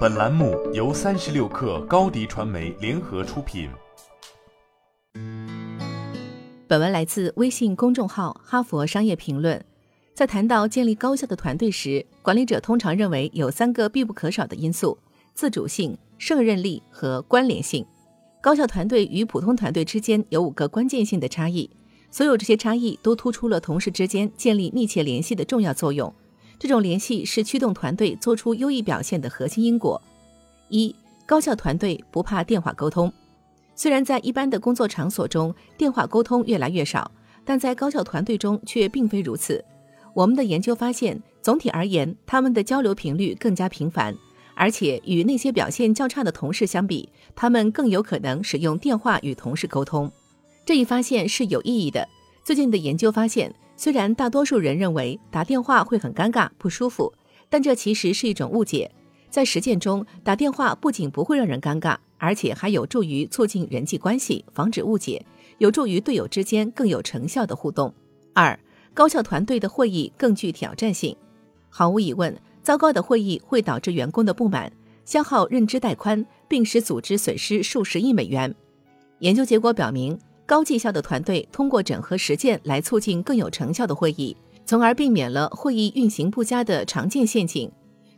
本栏目由三十六氪高低传媒联合出品。本文来自微信公众号《哈佛商业评论》。在谈到建立高效的团队时，管理者通常认为有三个必不可少的因素：自主性、胜任力和关联性。高效团队与普通团队之间有五个关键性的差异，所有这些差异都突出了同事之间建立密切联系的重要作用。这种联系是驱动团队做出优异表现的核心因果。一、高效团队不怕电话沟通。虽然在一般的工作场所中，电话沟通越来越少，但在高效团队中却并非如此。我们的研究发现，总体而言，他们的交流频率更加频繁，而且与那些表现较差的同事相比，他们更有可能使用电话与同事沟通。这一发现是有意义的。最近的研究发现。虽然大多数人认为打电话会很尴尬、不舒服，但这其实是一种误解。在实践中，打电话不仅不会让人尴尬，而且还有助于促进人际关系，防止误解，有助于队友之间更有成效的互动。二、高效团队的会议更具挑战性。毫无疑问，糟糕的会议会导致员工的不满，消耗认知带宽，并使组织损失数十亿美元。研究结果表明。高绩效的团队通过整合实践来促进更有成效的会议，从而避免了会议运行不佳的常见陷阱。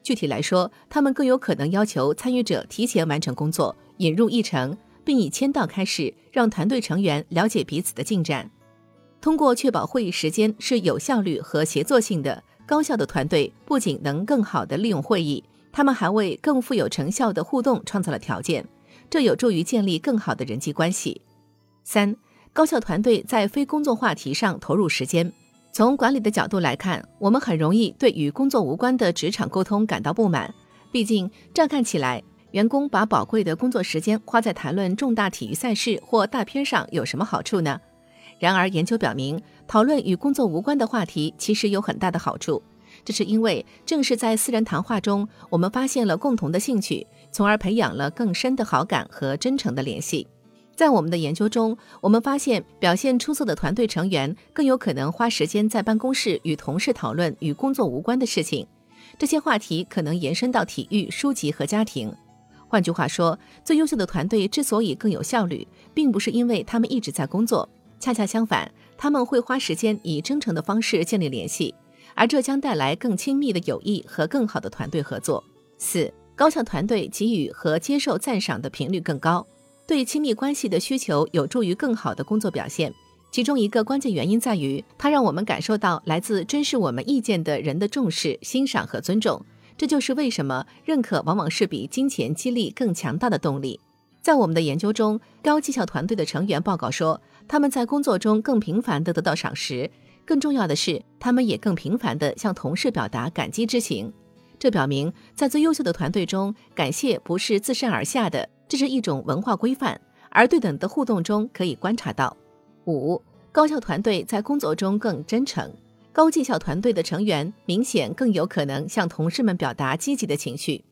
具体来说，他们更有可能要求参与者提前完成工作，引入议程，并以签到开始，让团队成员了解彼此的进展。通过确保会议时间是有效率和协作性的，高效的团队不仅能更好地利用会议，他们还为更富有成效的互动创造了条件，这有助于建立更好的人际关系。三、高效团队在非工作话题上投入时间。从管理的角度来看，我们很容易对与工作无关的职场沟通感到不满。毕竟，乍看起来，员工把宝贵的工作时间花在谈论重大体育赛事或大片上有什么好处呢？然而，研究表明，讨论与工作无关的话题其实有很大的好处。这是因为，正是在私人谈话中，我们发现了共同的兴趣，从而培养了更深的好感和真诚的联系。在我们的研究中，我们发现表现出色的团队成员更有可能花时间在办公室与同事讨论与工作无关的事情。这些话题可能延伸到体育、书籍和家庭。换句话说，最优秀的团队之所以更有效率，并不是因为他们一直在工作，恰恰相反，他们会花时间以真诚的方式建立联系，而这将带来更亲密的友谊和更好的团队合作。四、高效团队给予和接受赞赏的频率更高。对亲密关系的需求有助于更好的工作表现，其中一个关键原因在于，它让我们感受到来自珍视我们意见的人的重视、欣赏和尊重。这就是为什么认可往往是比金钱激励更强大的动力。在我们的研究中，高绩效团队的成员报告说，他们在工作中更频繁地得到赏识，更重要的是，他们也更频繁地向同事表达感激之情。这表明，在最优秀的团队中，感谢不是自上而下的。这是一种文化规范，而对等的互动中可以观察到。五、高效团队在工作中更真诚，高绩效团队的成员明显更有可能向同事们表达积极的情绪。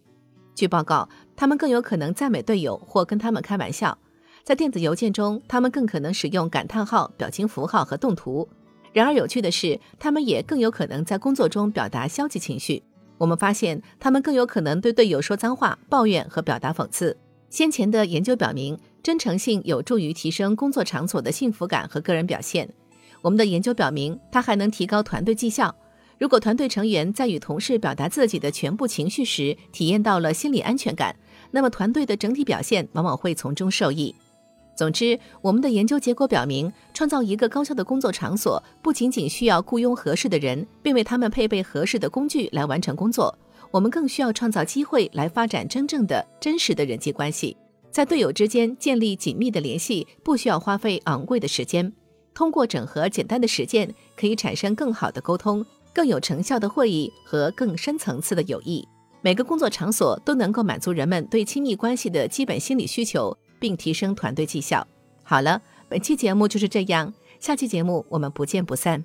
据报告，他们更有可能赞美队友或跟他们开玩笑。在电子邮件中，他们更可能使用感叹号、表情符号和动图。然而，有趣的是，他们也更有可能在工作中表达消极情绪。我们发现，他们更有可能对队友说脏话、抱怨和表达讽刺。先前的研究表明，真诚性有助于提升工作场所的幸福感和个人表现。我们的研究表明，它还能提高团队绩效。如果团队成员在与同事表达自己的全部情绪时，体验到了心理安全感，那么团队的整体表现往往会从中受益。总之，我们的研究结果表明，创造一个高效的工作场所，不仅仅需要雇佣合适的人，并为他们配备合适的工具来完成工作。我们更需要创造机会来发展真正的、真实的人际关系，在队友之间建立紧密的联系，不需要花费昂贵的时间。通过整合简单的实践，可以产生更好的沟通、更有成效的会议和更深层次的友谊。每个工作场所都能够满足人们对亲密关系的基本心理需求，并提升团队绩效。好了，本期节目就是这样，下期节目我们不见不散。